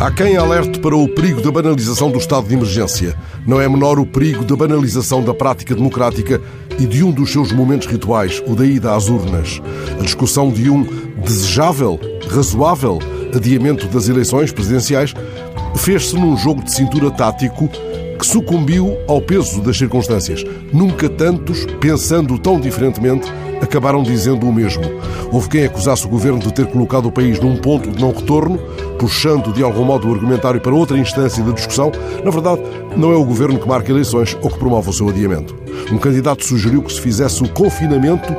Há quem alerte para o perigo da banalização do estado de emergência. Não é menor o perigo da banalização da prática democrática e de um dos seus momentos rituais, o da ida às urnas. A discussão de um desejável, razoável adiamento das eleições presidenciais fez-se num jogo de cintura tático que sucumbiu ao peso das circunstâncias. Nunca tantos, pensando tão diferentemente, acabaram dizendo o mesmo. Houve quem acusasse o governo de ter colocado o país num ponto de não retorno, puxando de algum modo o argumentário para outra instância da discussão. Na verdade, não é o governo que marca eleições ou que promove o seu adiamento. Um candidato sugeriu que se fizesse o confinamento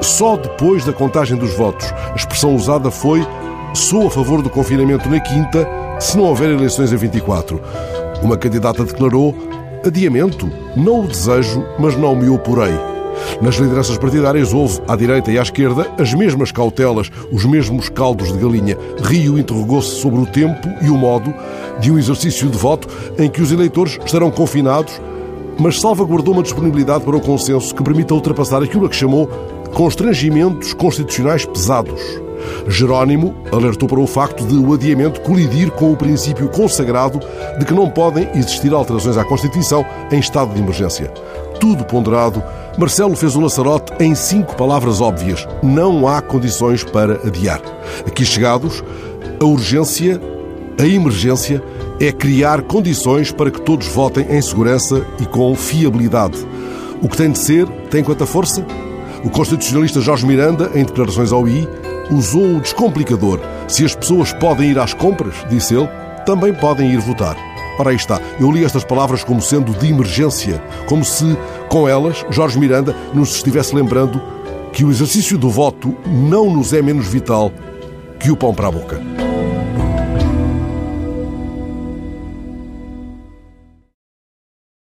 só depois da contagem dos votos. A expressão usada foi: sou a favor do confinamento na quinta, se não houver eleições em 24. Uma candidata declarou: adiamento, não o desejo, mas não me oporei. Nas lideranças partidárias houve, à direita e à esquerda, as mesmas cautelas, os mesmos caldos de galinha. Rio interrogou-se sobre o tempo e o modo de um exercício de voto em que os eleitores estarão confinados, mas salvaguardou uma disponibilidade para o consenso que permita ultrapassar aquilo a que chamou constrangimentos constitucionais pesados. Jerónimo alertou para o facto de o adiamento colidir com o princípio consagrado de que não podem existir alterações à Constituição em estado de emergência. Tudo ponderado, Marcelo fez o laçarote em cinco palavras óbvias: não há condições para adiar. Aqui chegados, a urgência, a emergência, é criar condições para que todos votem em segurança e com fiabilidade. O que tem de ser tem quanta força? O constitucionalista Jorge Miranda, em declarações ao I, usou o descomplicador. Se as pessoas podem ir às compras, disse ele, também podem ir votar. Ora, aí está. Eu li estas palavras como sendo de emergência, como se, com elas, Jorge Miranda nos estivesse lembrando que o exercício do voto não nos é menos vital que o pão para a boca.